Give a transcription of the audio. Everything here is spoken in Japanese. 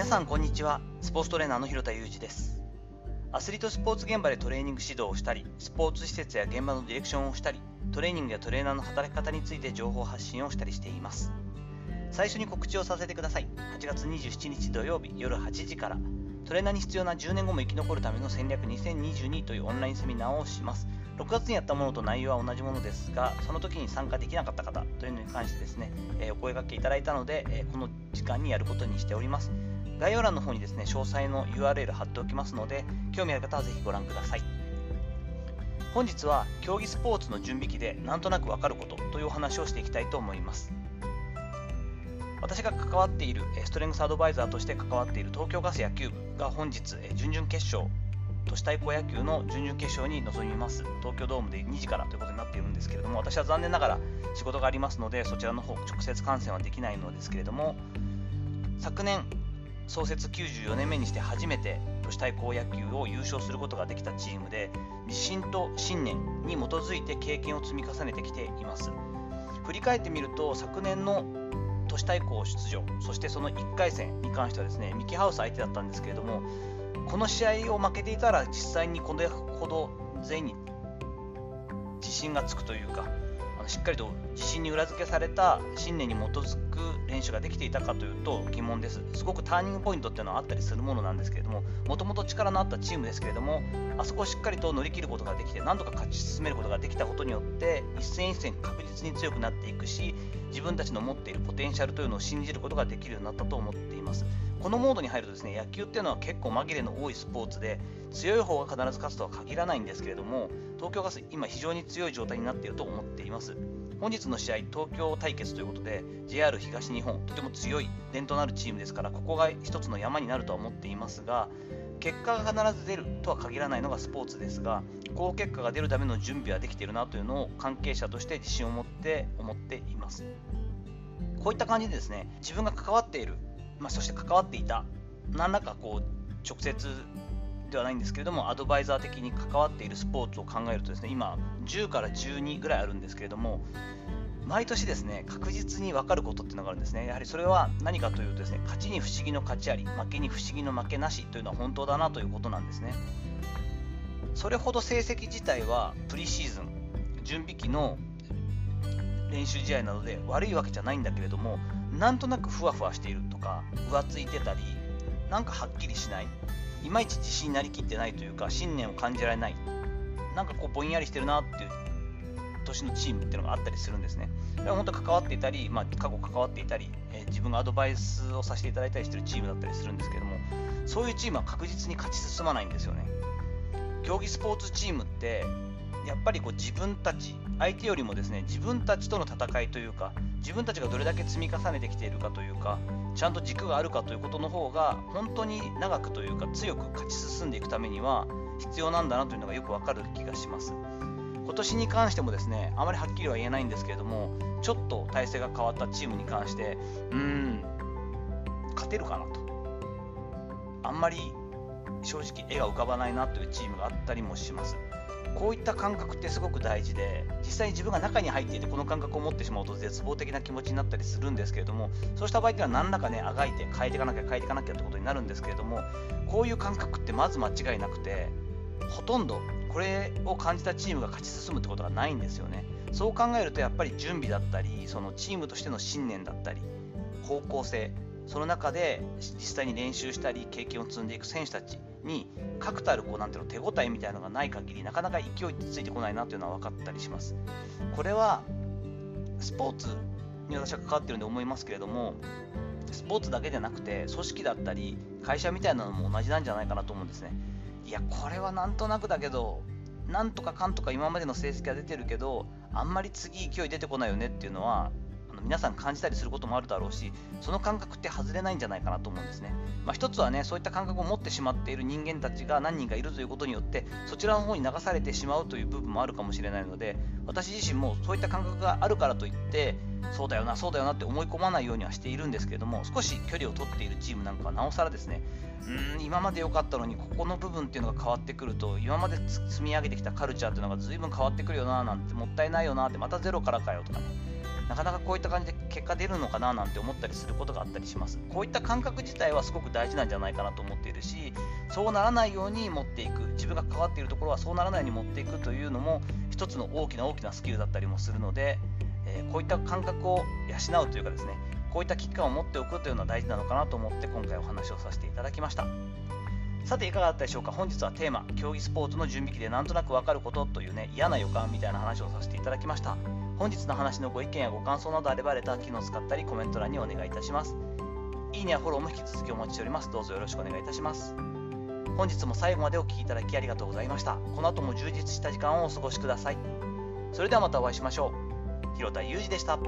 皆さんこんにちは。スポーツトレーナーの広田裕二です。アスリートスポーツ現場でトレーニング指導をしたりスポーツ施設や現場のディレクションをしたりトレーニングやトレーナーの働き方について情報発信をしたりしています。最初に告知をさせてください。8月27日土曜日夜8時からトレーナーに必要な10年後も生き残るための戦略2022というオンラインセミナーをします。6月にやったものと内容は同じものですが、その時に参加できなかった方というのに関してですね、え、お声掛けいただいたので、えー、この時間にやることにしております。概要欄の方にですね、詳細の URL 貼っておきますので、興味ある方はぜひご覧ください。本日は競技スポーツの準備期でなんとなくわかることというお話をしていきたいと思います。私が関わっているストレングスアドバイザーとして関わっている東京ガス野球部が本日準々決勝都市対抗野球の準々決勝に臨みます東京ドームで2時からということになっているんですけれども私は残念ながら仕事がありますのでそちらの方直接観戦はできないのですけれども昨年創設94年目にして初めて都市対抗野球を優勝することができたチームで自信と信念に基づいて経験を積み重ねてきています。振り返ってみると昨年の都市対抗出場そしてその1回戦に関してはですねミキハウス相手だったんですけれどもこの試合を負けていたら実際にこれほど全員に自信がつくというかあのしっかりと自信に裏付けされた信念に基づく練習ができていたかというと疑問です。すごくターニングポイントっていうのはあったりするものなんですけれどももともと力のあったチームですけれどもあそこをしっかりと乗り切ることができて何とか勝ち進めることができたことによって一戦一戦確実に強くなっていくし自分たちの持っているポテンシャルというのを信じることができるようになったと思っています。このモードに入るとですね野球っていうのは結構紛れの多いスポーツで強い方が必ず勝つとは限らないんですけれども東京ガス今非常に強い状態になっていると思っています。本日の試合、東京対決ということで、JR 東日本、とても強い伝統のあるチームですから、ここが一つの山になるとは思っていますが、結果が必ず出るとは限らないのがスポーツですが、好結果が出るための準備はできているなというのを関係者として自信を持って思っています。こういった感じでですね、自分が関わっている、まあ、そして関わっていた、何らかこう直接ではないんですけれども、アドバイザー的に関わっているスポーツを考えるとですね、今、10から12ぐらいあるんですけれども、毎年ですね、確実に分かることっていうのがあるんですね。やはりそれは何かというとですね、勝ちに不思議の勝ちあり、負けに不思議の負けなしというのは本当だなということなんですね。それほど成績自体はプリシーズン、準備期の練習試合などで悪いわけじゃないんだけれども、なんとなくふわふわしているとか、浮ついてたり、なんかはっきりしない、いまいち自信になりきってないというか信念を感じられないなんかこうぼんやりしてるなっていう年のチームっていうのがあったりするんですね。でも本当関わっていたり、まあ、過去関わっていたり、えー、自分がアドバイスをさせていただいたりしてるチームだったりするんですけどもそういうチームは確実に勝ち進まないんですよね。競技スポーツチームってやっぱりこう自分たち相手よりもですね自分たちとの戦いというか自分たちがどれだけ積み重ねてきているかというかちゃんと軸があるかということの方が本当に長くというか強く勝ち進んでいくためには必要なんだなというのがよくわかる気がします。今年に関してもですねあまりはっきりは言えないんですけれどもちょっと体制が変わったチームに関してうーん勝てるかなと。あんまり正直絵が浮かばないなというチームがあったりもします。こういった感覚ってすごく大事で実際に自分が中に入っていてこの感覚を持ってしまうと絶望的な気持ちになったりするんですけれどもそうした場合っていうのは何らかねあがいて変えていかなきゃ変えていかなきゃってことになるんですけれどもこういう感覚ってまず間違いなくてほとんどこれを感じたチームが勝ち進むってことがないんですよね。そう考えるとやっぱり準備だったりそのチームとしての信念だったり方向性その中で実際に練習したり経験を積んでいく選手たちに確たるこうなんていうの手応えみたいなのがない限りなかなか勢いってついてこないなというのは分かったりします。これはスポーツに私は関わってるんで思いますけれどもスポーツだけでなくて組織だったり会社みたいなのも同じなんじゃないかなと思うんですね。いやこれはなんとなくだけどなんとかかんとか今までの成績が出てるけどあんまり次勢い出てこないよねっていうのはあの皆さん感じたりすることもあるだろうしその感覚って外れないんじゃないかなと思うんですね、まあ、一つはねそういった感覚を持ってしまっている人間たちが何人かいるということによってそちらの方に流されてしまうという部分もあるかもしれないので私自身もそういった感覚があるからといってそうだよなそうだよなって思い込まないようにはしているんですけれども少し距離を取っているチームなんかはなおさらですねうん今まで良かったのにここの部分っていうのが変わってくると今まで積み上げてきたカルチャーっていうのが随分変わってくるよななんてもったいないよなってまたゼロからかよとかねなかなかこういった感じで結果出るのかななんて思ったりすることがあったりします。こういった感覚自体はすごく大事なんじゃないかなと思っているしそうならないように持っていく自分が関わっているところはそうならないように持っていくというのも一つの大きな大きなスキルだったりもするので、えー、こういった感覚を養うというかですねこういった危機感を持っておくというのは大事なのかなと思って今回お話をさせていただきました。さていかがだったでしょうか？本日はテーマ競技スポーツの準備期でなんとなくわかることというね嫌な予感みたいな話をさせていただきました。本日の話のご意見やご感想などあればレター機能を使ったりコメント欄にお願いいたします。いいねやフォローも引き続きお待ちしております。どうぞよろしくお願いいたします。本日も最後までお聴きいただきありがとうございました。この後も充実した時間をお過ごしください。それではまたお会いしましょう。広田裕二でした。